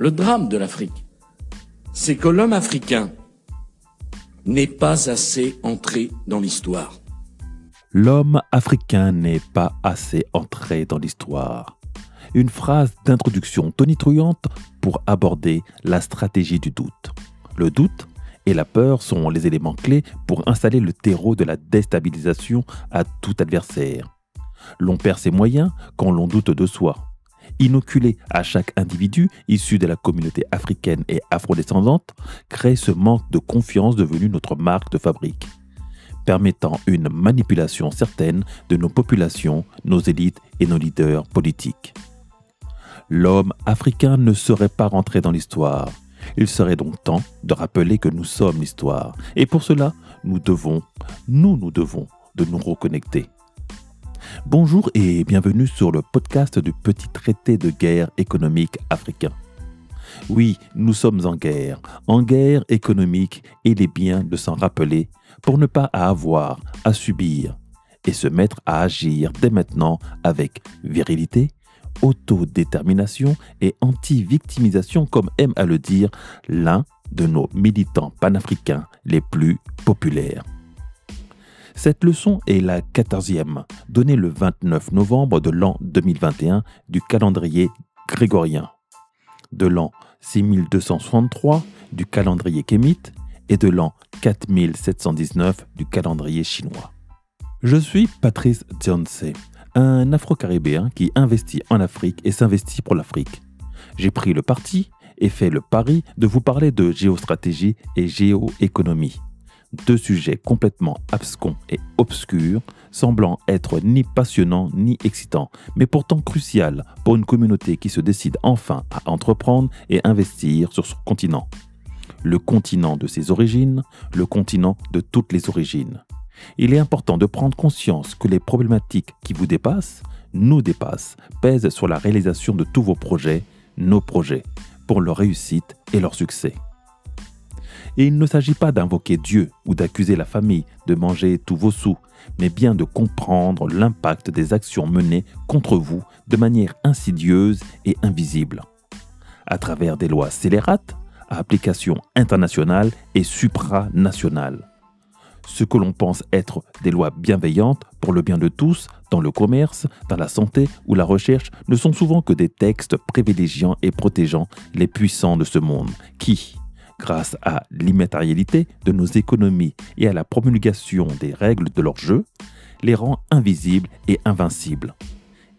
Le drame de l'Afrique, c'est que l'homme africain n'est pas assez entré dans l'histoire. L'homme africain n'est pas assez entré dans l'histoire. Une phrase d'introduction tonitruante pour aborder la stratégie du doute. Le doute et la peur sont les éléments clés pour installer le terreau de la déstabilisation à tout adversaire. L'on perd ses moyens quand l'on doute de soi. Inoculer à chaque individu issu de la communauté africaine et afrodescendante crée ce manque de confiance devenu notre marque de fabrique, permettant une manipulation certaine de nos populations, nos élites et nos leaders politiques. L'homme africain ne serait pas rentré dans l'histoire. Il serait donc temps de rappeler que nous sommes l'histoire. Et pour cela, nous devons, nous nous devons de nous reconnecter. Bonjour et bienvenue sur le podcast du petit traité de guerre économique africain. Oui, nous sommes en guerre, en guerre économique et il est bien de s'en rappeler pour ne pas avoir à subir et se mettre à agir dès maintenant avec virilité, autodétermination et anti-victimisation comme aime à le dire l'un de nos militants panafricains les plus populaires. Cette leçon est la quatorzième, donnée le 29 novembre de l'an 2021 du calendrier grégorien, de l'an 6263 du calendrier kémite et de l'an 4719 du calendrier chinois. Je suis Patrice Dionce, un Afro-Caribéen qui investit en Afrique et s'investit pour l'Afrique. J'ai pris le parti et fait le pari de vous parler de géostratégie et géoéconomie deux sujets complètement abscons et obscurs, semblant être ni passionnants ni excitants, mais pourtant crucial pour une communauté qui se décide enfin à entreprendre et investir sur son continent. Le continent de ses origines, le continent de toutes les origines. Il est important de prendre conscience que les problématiques qui vous dépassent, nous dépassent, pèsent sur la réalisation de tous vos projets, nos projets, pour leur réussite et leur succès. Et il ne s'agit pas d'invoquer Dieu ou d'accuser la famille de manger tous vos sous, mais bien de comprendre l'impact des actions menées contre vous de manière insidieuse et invisible. À travers des lois scélérates, à application internationale et supranationale. Ce que l'on pense être des lois bienveillantes pour le bien de tous, dans le commerce, dans la santé ou la recherche, ne sont souvent que des textes privilégiant et protégeant les puissants de ce monde, qui, grâce à l'immatérialité de nos économies et à la promulgation des règles de leur jeu, les rend invisibles et invincibles,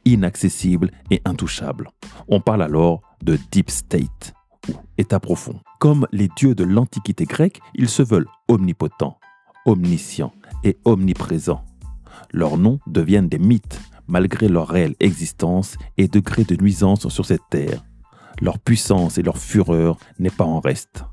inaccessibles et intouchables. On parle alors de deep state ou état profond. Comme les dieux de l'Antiquité grecque, ils se veulent omnipotents, omniscients et omniprésents. Leurs noms deviennent des mythes malgré leur réelle existence et degré de nuisance sur cette terre. Leur puissance et leur fureur n'est pas en reste.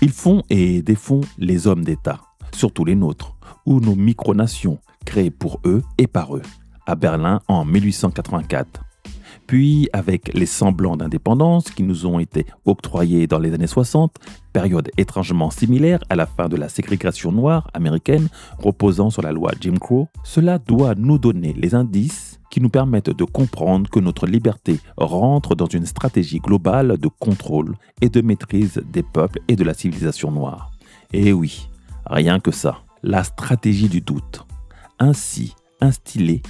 Ils font et défont les hommes d'État, surtout les nôtres, ou nos micronations, créées pour eux et par eux, à Berlin en 1884. Puis, avec les semblants d'indépendance qui nous ont été octroyés dans les années 60, période étrangement similaire à la fin de la ségrégation noire américaine reposant sur la loi Jim Crow, cela doit nous donner les indices qui nous permettent de comprendre que notre liberté rentre dans une stratégie globale de contrôle et de maîtrise des peuples et de la civilisation noire. Et oui, rien que ça, la stratégie du doute. Ainsi instillée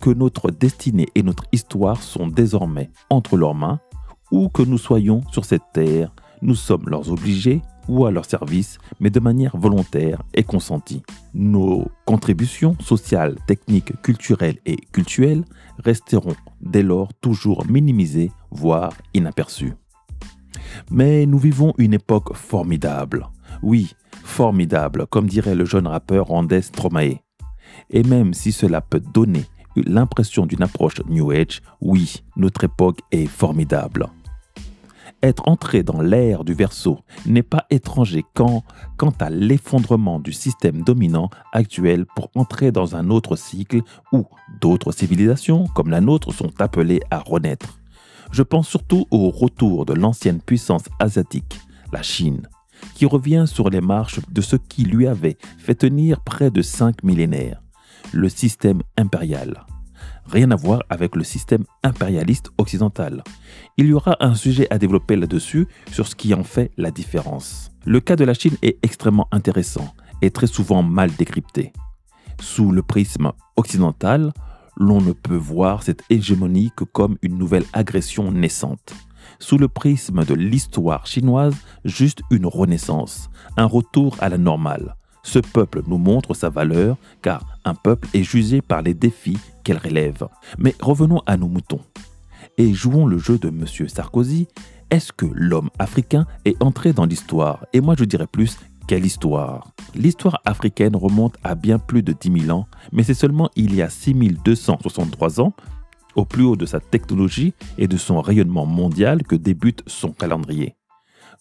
que notre destinée et notre histoire sont désormais entre leurs mains, où que nous soyons sur cette terre, nous sommes leurs obligés ou à leur service, mais de manière volontaire et consentie. Nos contributions sociales, techniques, culturelles et cultuelles resteront dès lors toujours minimisées, voire inaperçues. Mais nous vivons une époque formidable. Oui, formidable, comme dirait le jeune rappeur Randès Stromae. Et même si cela peut donner l'impression d'une approche New Age, oui, notre époque est formidable. Être entré dans l'ère du verso n'est pas étranger quant, quant à l'effondrement du système dominant actuel pour entrer dans un autre cycle où d'autres civilisations comme la nôtre sont appelées à renaître. Je pense surtout au retour de l'ancienne puissance asiatique, la Chine, qui revient sur les marches de ce qui lui avait fait tenir près de cinq millénaires, le système impérial Rien à voir avec le système impérialiste occidental. Il y aura un sujet à développer là-dessus sur ce qui en fait la différence. Le cas de la Chine est extrêmement intéressant et très souvent mal décrypté. Sous le prisme occidental, l'on ne peut voir cette hégémonie que comme une nouvelle agression naissante. Sous le prisme de l'histoire chinoise, juste une renaissance, un retour à la normale. Ce peuple nous montre sa valeur car un peuple est jugé par les défis qu'elle relève. Mais revenons à nos moutons et jouons le jeu de M. Sarkozy. Est-ce que l'homme africain est entré dans l'histoire? Et moi je dirais plus, quelle histoire? L'histoire africaine remonte à bien plus de 10 000 ans, mais c'est seulement il y a 6263 ans, au plus haut de sa technologie et de son rayonnement mondial, que débute son calendrier.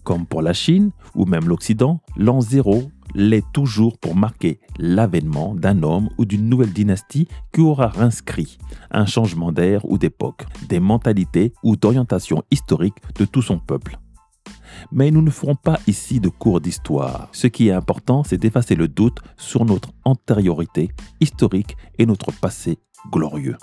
Comme pour la Chine ou même l'Occident, l'an zéro l'est toujours pour marquer l'avènement d'un homme ou d'une nouvelle dynastie qui aura inscrit un changement d'air ou d'époque, des mentalités ou d'orientation historique de tout son peuple. Mais nous ne ferons pas ici de cours d'histoire. Ce qui est important, c'est d'effacer le doute sur notre antériorité historique et notre passé glorieux.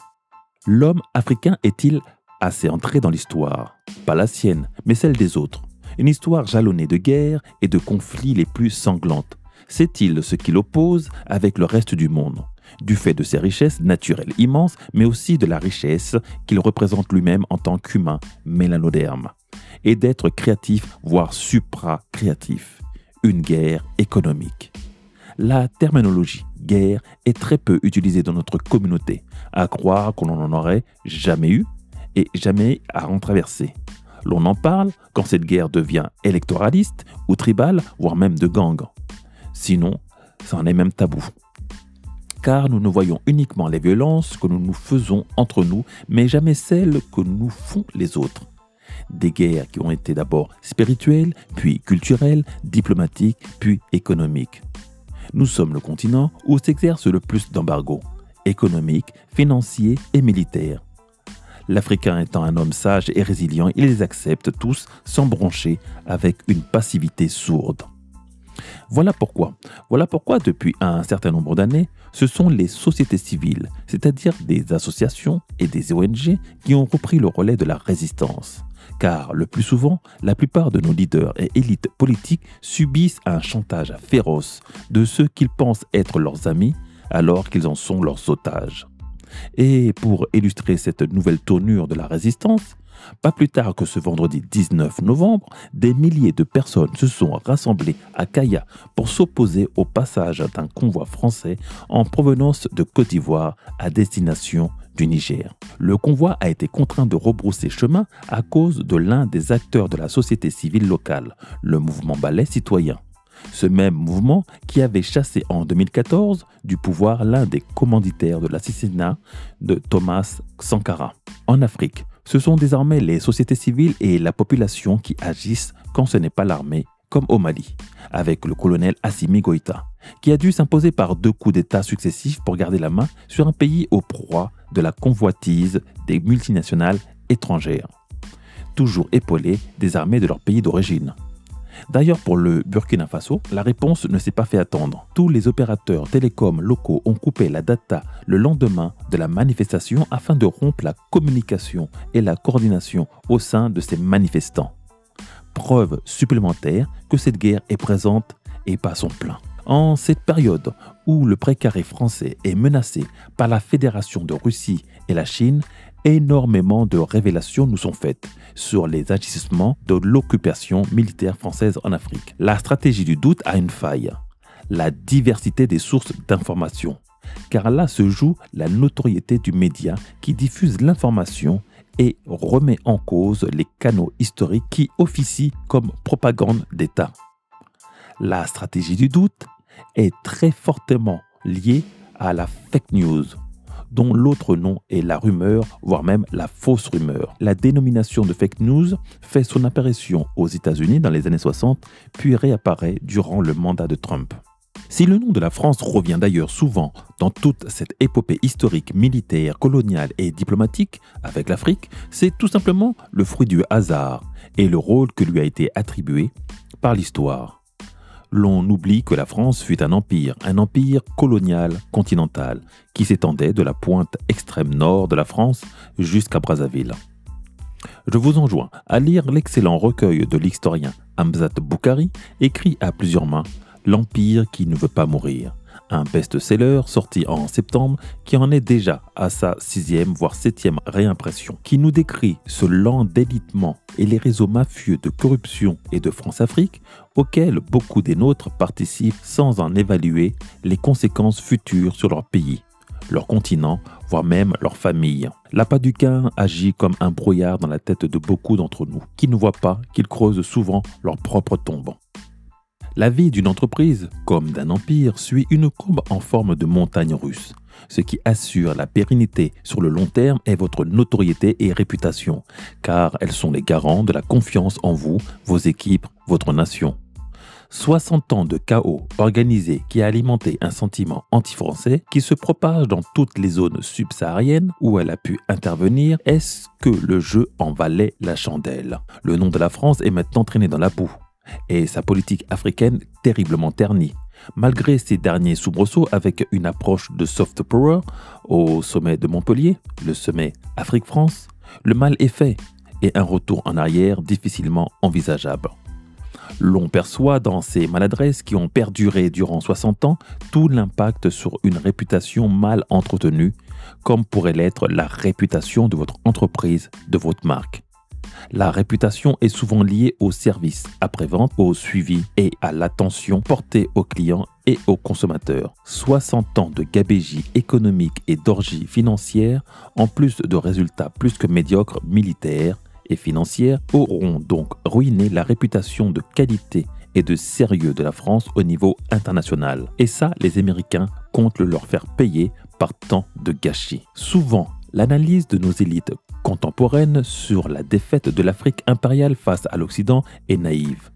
L'homme africain est-il assez entré dans l'histoire? Pas la sienne, mais celle des autres. Une histoire jalonnée de guerres et de conflits les plus sanglantes. C'est-il ce qui l'oppose avec le reste du monde? Du fait de ses richesses naturelles immenses, mais aussi de la richesse qu'il représente lui-même en tant qu'humain mélanoderme, et d'être créatif, voire supra-créatif. Une guerre économique. La terminologie guerre est très peu utilisée dans notre communauté, à croire qu'on n'en aurait jamais eu et jamais à en traverser. L'on en parle quand cette guerre devient électoraliste ou tribale, voire même de gang. Sinon, ça en est même tabou. Car nous ne voyons uniquement les violences que nous nous faisons entre nous, mais jamais celles que nous font les autres. Des guerres qui ont été d'abord spirituelles, puis culturelles, diplomatiques, puis économiques. Nous sommes le continent où s'exerce le plus d'embargos économiques, financiers et militaires. L'Africain étant un homme sage et résilient, il les accepte tous sans broncher avec une passivité sourde. Voilà pourquoi, voilà pourquoi depuis un certain nombre d'années, ce sont les sociétés civiles, c'est-à-dire des associations et des ONG qui ont repris le relais de la résistance. Car le plus souvent, la plupart de nos leaders et élites politiques subissent un chantage féroce de ceux qu'ils pensent être leurs amis alors qu'ils en sont leurs otages. Et pour illustrer cette nouvelle tournure de la résistance, pas plus tard que ce vendredi 19 novembre, des milliers de personnes se sont rassemblées à Kaya pour s'opposer au passage d'un convoi français en provenance de Côte d'Ivoire à destination du Niger. Le convoi a été contraint de rebrousser chemin à cause de l'un des acteurs de la société civile locale, le mouvement Ballet citoyen. Ce même mouvement qui avait chassé en 2014 du pouvoir l'un des commanditaires de l'assassinat de Thomas Sankara. En Afrique, ce sont désormais les sociétés civiles et la population qui agissent quand ce n'est pas l'armée, comme au Mali, avec le colonel Assimi Goïta, qui a dû s'imposer par deux coups d'État successifs pour garder la main sur un pays au proie de la convoitise des multinationales étrangères, toujours épaulées des armées de leur pays d'origine. D'ailleurs, pour le Burkina Faso, la réponse ne s'est pas fait attendre. Tous les opérateurs télécoms locaux ont coupé la data le lendemain de la manifestation afin de rompre la communication et la coordination au sein de ces manifestants. Preuve supplémentaire que cette guerre est présente et pas son plein. En cette période où le précaré français est menacé par la Fédération de Russie et la Chine, énormément de révélations nous sont faites sur les agissements de l'occupation militaire française en Afrique. La stratégie du doute a une faille, la diversité des sources d'information, car là se joue la notoriété du média qui diffuse l'information et remet en cause les canaux historiques qui officient comme propagande d'État. La stratégie du doute est très fortement liée à la fake news, dont l'autre nom est la rumeur, voire même la fausse rumeur. La dénomination de fake news fait son apparition aux États-Unis dans les années 60, puis réapparaît durant le mandat de Trump. Si le nom de la France revient d'ailleurs souvent dans toute cette épopée historique, militaire, coloniale et diplomatique avec l'Afrique, c'est tout simplement le fruit du hasard et le rôle que lui a été attribué par l'histoire. L'on oublie que la France fut un empire, un empire colonial continental, qui s'étendait de la pointe extrême nord de la France jusqu'à Brazzaville. Je vous enjoins à lire l'excellent recueil de l'historien Hamzat Boukari, écrit à plusieurs mains, L'Empire qui ne veut pas mourir, un best-seller sorti en septembre qui en est déjà à sa sixième voire septième réimpression, qui nous décrit ce lent délitement et les réseaux mafieux de corruption et de France-Afrique auxquels beaucoup des nôtres participent sans en évaluer les conséquences futures sur leur pays, leur continent, voire même leur famille. L'appât du Quin agit comme un brouillard dans la tête de beaucoup d'entre nous, qui ne voient pas qu'ils creusent souvent leur propre tombe. La vie d'une entreprise, comme d'un empire, suit une courbe en forme de montagne russe. Ce qui assure la pérennité sur le long terme est votre notoriété et réputation, car elles sont les garants de la confiance en vous, vos équipes, votre nation. 60 ans de chaos organisé qui a alimenté un sentiment anti-français qui se propage dans toutes les zones subsahariennes où elle a pu intervenir, est-ce que le jeu en valait la chandelle? Le nom de la France est maintenant traîné dans la boue et sa politique africaine terriblement ternie. Malgré ses derniers soubresauts avec une approche de soft power au sommet de Montpellier, le sommet Afrique-France, le mal est fait et un retour en arrière difficilement envisageable. L'on perçoit dans ces maladresses qui ont perduré durant 60 ans tout l'impact sur une réputation mal entretenue, comme pourrait l'être la réputation de votre entreprise, de votre marque. La réputation est souvent liée au service après-vente, au suivi et à l'attention portée aux clients et aux consommateurs. 60 ans de gabégie économique et d'orgie financière, en plus de résultats plus que médiocres militaires et financières, auront donc ruiné la réputation de qualité et de sérieux de la France au niveau international. Et ça, les Américains comptent le leur faire payer par tant de gâchis. Souvent, l'analyse de nos élites contemporaine sur la défaite de l'Afrique impériale face à l'Occident est naïve.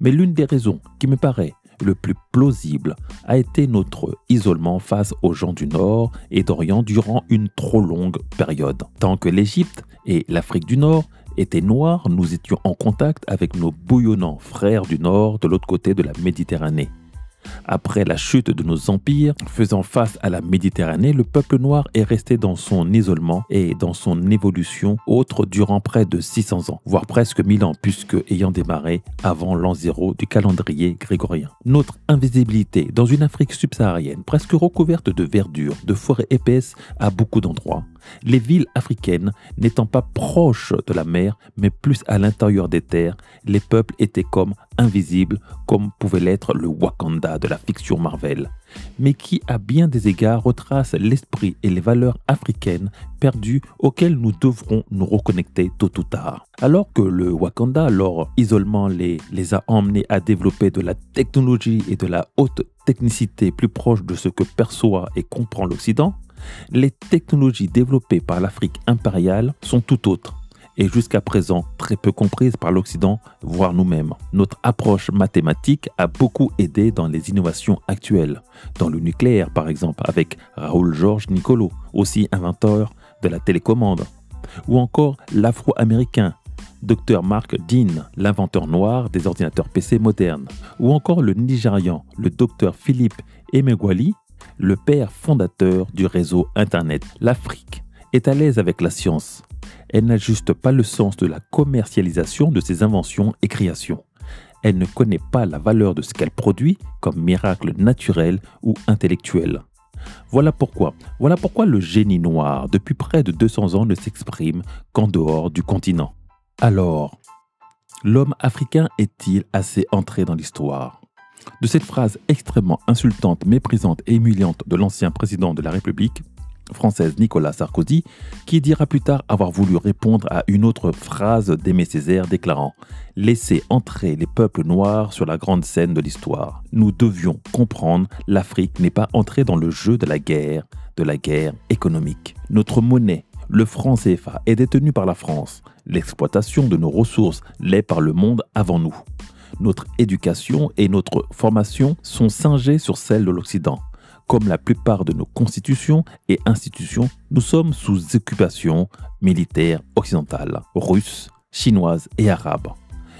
Mais l'une des raisons qui me paraît le plus plausible a été notre isolement face aux gens du Nord et d'Orient durant une trop longue période. Tant que l'Égypte et l'Afrique du Nord étaient noirs, nous étions en contact avec nos bouillonnants frères du Nord de l'autre côté de la Méditerranée. Après la chute de nos empires, faisant face à la Méditerranée, le peuple noir est resté dans son isolement et dans son évolution autre durant près de 600 ans, voire presque 1000 ans, puisque ayant démarré avant l'an zéro du calendrier grégorien. Notre invisibilité dans une Afrique subsaharienne presque recouverte de verdure, de forêts épaisses à beaucoup d'endroits, les villes africaines n'étant pas proches de la mer, mais plus à l'intérieur des terres, les peuples étaient comme invisibles, comme pouvait l'être le Wakanda de la fiction Marvel, mais qui à bien des égards retrace l'esprit et les valeurs africaines perdues auxquelles nous devrons nous reconnecter tôt ou tard. Alors que le Wakanda, leur isolement les, les a emmenés à développer de la technologie et de la haute technicité plus proche de ce que perçoit et comprend l'Occident, les technologies développées par l'Afrique impériale sont tout autres et jusqu'à présent très peu comprises par l'Occident, voire nous-mêmes. Notre approche mathématique a beaucoup aidé dans les innovations actuelles, dans le nucléaire par exemple, avec Raoul Georges Nicolo, aussi inventeur de la télécommande, ou encore l'afro-américain Dr Mark Dean, l'inventeur noir des ordinateurs PC modernes, ou encore le Nigérian, le Dr Philippe Emegwali, le père fondateur du réseau Internet. L'Afrique est à l'aise avec la science. Elle n'ajuste pas le sens de la commercialisation de ses inventions et créations. Elle ne connaît pas la valeur de ce qu'elle produit comme miracle naturel ou intellectuel. Voilà pourquoi, voilà pourquoi le génie noir, depuis près de 200 ans, ne s'exprime qu'en dehors du continent. Alors, l'homme africain est-il assez entré dans l'histoire? De cette phrase extrêmement insultante, méprisante et humiliante de l'ancien président de la République française Nicolas Sarkozy, qui dira plus tard avoir voulu répondre à une autre phrase d'Aimé Césaire déclarant ⁇ Laissez entrer les peuples noirs sur la grande scène de l'histoire. Nous devions comprendre, l'Afrique n'est pas entrée dans le jeu de la guerre, de la guerre économique. Notre monnaie, le franc CFA, est détenue par la France. L'exploitation de nos ressources l'est par le monde avant nous notre éducation et notre formation sont singées sur celles de l'Occident. Comme la plupart de nos constitutions et institutions, nous sommes sous occupation militaire occidentale, russe, chinoise et arabe.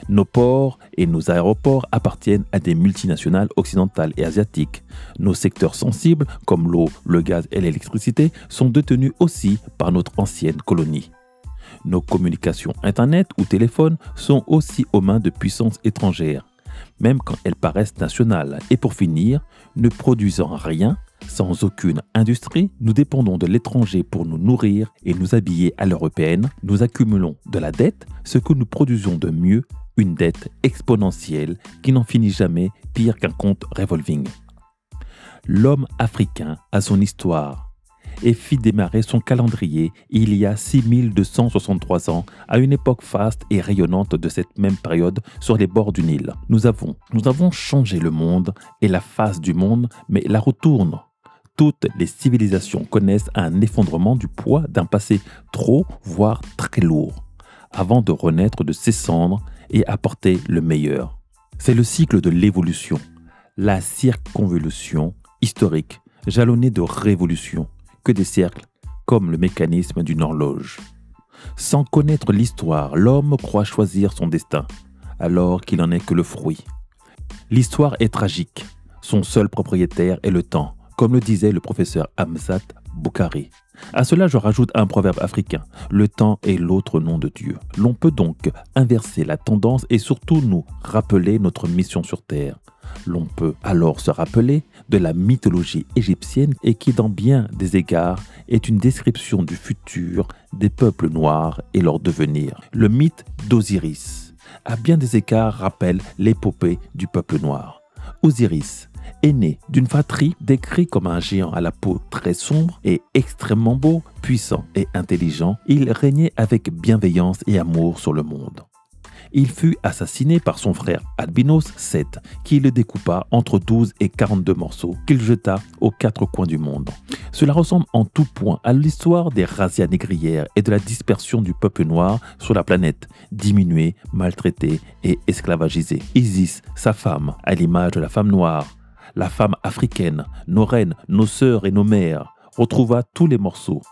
Nos ports et nos aéroports appartiennent à des multinationales occidentales et asiatiques. Nos secteurs sensibles, comme l'eau, le gaz et l'électricité, sont détenus aussi par notre ancienne colonie. Nos communications Internet ou téléphone sont aussi aux mains de puissances étrangères, même quand elles paraissent nationales. Et pour finir, ne produisant rien, sans aucune industrie, nous dépendons de l'étranger pour nous nourrir et nous habiller à l'européenne. Nous accumulons de la dette, ce que nous produisons de mieux, une dette exponentielle qui n'en finit jamais, pire qu'un compte revolving. L'homme africain a son histoire et fit démarrer son calendrier il y a 6263 ans, à une époque faste et rayonnante de cette même période sur les bords du Nil. Nous avons, nous avons changé le monde et la face du monde, mais la retourne toutes les civilisations connaissent un effondrement du poids d'un passé trop, voire très lourd, avant de renaître de ses cendres et apporter le meilleur. C'est le cycle de l'évolution, la circonvolution historique, jalonnée de révolutions, des cercles, comme le mécanisme d'une horloge. Sans connaître l'histoire, l'homme croit choisir son destin, alors qu'il n'en est que le fruit. L'histoire est tragique. Son seul propriétaire est le temps comme le disait le professeur Hamzat Boukhari. À cela, je rajoute un proverbe africain. Le temps est l'autre nom de Dieu. L'on peut donc inverser la tendance et surtout nous rappeler notre mission sur Terre. L'on peut alors se rappeler de la mythologie égyptienne et qui, dans bien des égards, est une description du futur des peuples noirs et leur devenir. Le mythe d'Osiris, à bien des égards, rappelle l'épopée du peuple noir. Osiris, né d'une fratrie décrit comme un géant à la peau très sombre et extrêmement beau, puissant et intelligent, il régnait avec bienveillance et amour sur le monde. Il fut assassiné par son frère Albinos VII, qui le découpa entre 12 et 42 morceaux qu'il jeta aux quatre coins du monde. Cela ressemble en tout point à l'histoire des razzias négrières et de la dispersion du peuple noir sur la planète, diminué, maltraité et esclavagisé. Isis, sa femme, à l'image de la femme noire, la femme africaine, nos reines, nos sœurs et nos mères, retrouva tous les morceaux,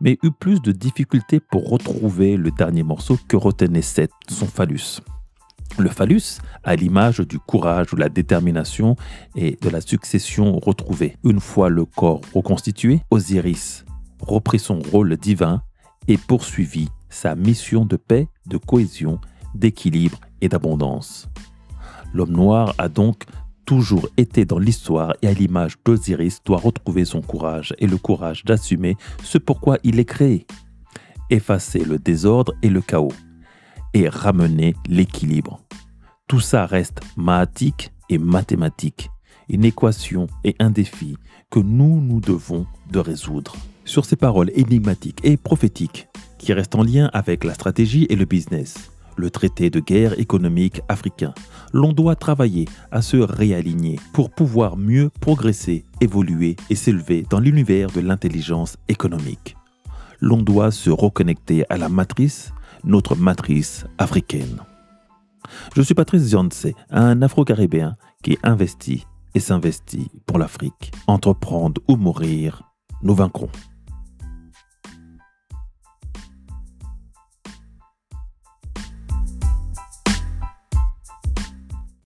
mais eut plus de difficultés pour retrouver le dernier morceau que retenait son phallus. Le phallus a l'image du courage, de la détermination et de la succession retrouvée. Une fois le corps reconstitué, Osiris reprit son rôle divin et poursuivit sa mission de paix, de cohésion, d'équilibre et d'abondance. L'homme noir a donc toujours été dans l'histoire et à l'image d'Osiris doit retrouver son courage et le courage d'assumer ce pourquoi il est créé. Effacer le désordre et le chaos et ramener l'équilibre. Tout ça reste mathematique et mathématique, une équation et un défi que nous nous devons de résoudre. Sur ces paroles énigmatiques et prophétiques qui restent en lien avec la stratégie et le business, le traité de guerre économique africain. L'on doit travailler à se réaligner pour pouvoir mieux progresser, évoluer et s'élever dans l'univers de l'intelligence économique. L'on doit se reconnecter à la matrice, notre matrice africaine. Je suis Patrice Zionce, un Afro-Caribéen qui investit et s'investit pour l'Afrique. Entreprendre ou mourir, nous vaincrons.